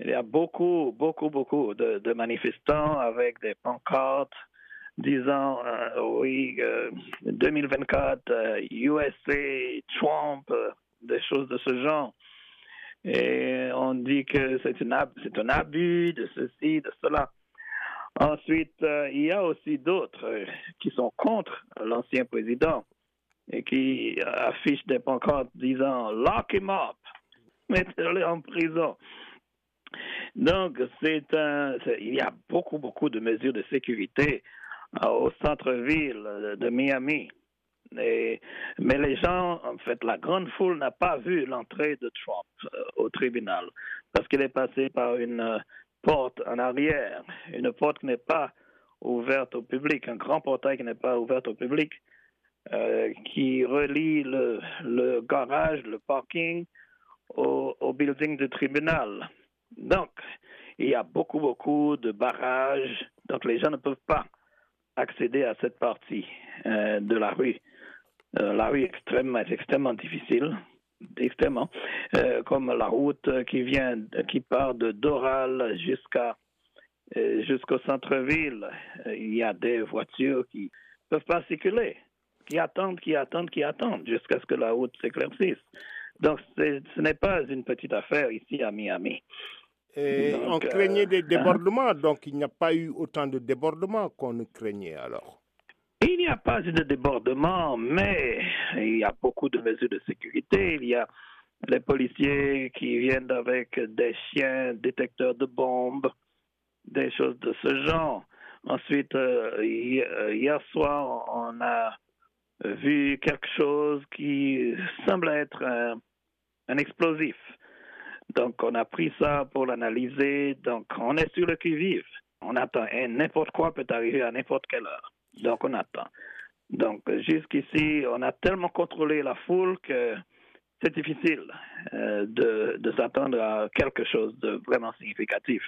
il y a beaucoup, beaucoup, beaucoup de, manifestants avec des pancartes disant euh, oui, 2024, USA, Trump, des choses de ce genre. Et on dit que c'est un abus de ceci, de cela. Ensuite, euh, il y a aussi d'autres euh, qui sont contre l'ancien président et qui affichent des pancartes disant Lock him up, mettez-le en prison. Donc, il y a beaucoup, beaucoup de mesures de sécurité euh, au centre-ville de Miami. mais les gens, en fait, la grande foule n'a pas vu l'entrée de Trump au tribunal parce qu'il est passé par une porte en arrière, une porte qui n'est pas ouverte au public, un grand portail qui n'est pas ouvert au public, euh, qui relie le, le, garage, le parking au, au, building du tribunal. Donc, il y a beaucoup, beaucoup de barrages, donc les gens ne peuvent pas accéder à cette partie euh, de la rue. Euh, la rue est extrêmement, difficile extrêmement, euh, comme la route qui vient, qui part de Doral jusqu'à jusqu'au centre-ville. Il y a des voitures qui peuvent pas circuler, qui attendent, qui attendent, qui attendent jusqu'à ce que la route s'éclaircisse. Donc, ce n'est pas une petite affaire ici à Miami. Et on craignait des euh, débordements, donc il n'y a pas eu autant de débordements qu'on ne craignait alors. Il n'y a pas eu de débordement, mais il y a beaucoup de mesures de sécurité. Il y a les policiers qui viennent avec des chiens détecteurs de bombes, des choses de ce genre. Ensuite, euh, euh, hier soir, on a vu quelque chose qui semble être un, un explosif. Donc, on a pris ça pour l'analyser. Donc, on est sur le qui-vive. On attend. Et n'importe quoi peut arriver à n'importe quelle heure. Donc on attend. Donc jusqu'ici, on a tellement contrôlé la foule que c'est difficile euh, de, de s'attendre à quelque chose de vraiment significatif.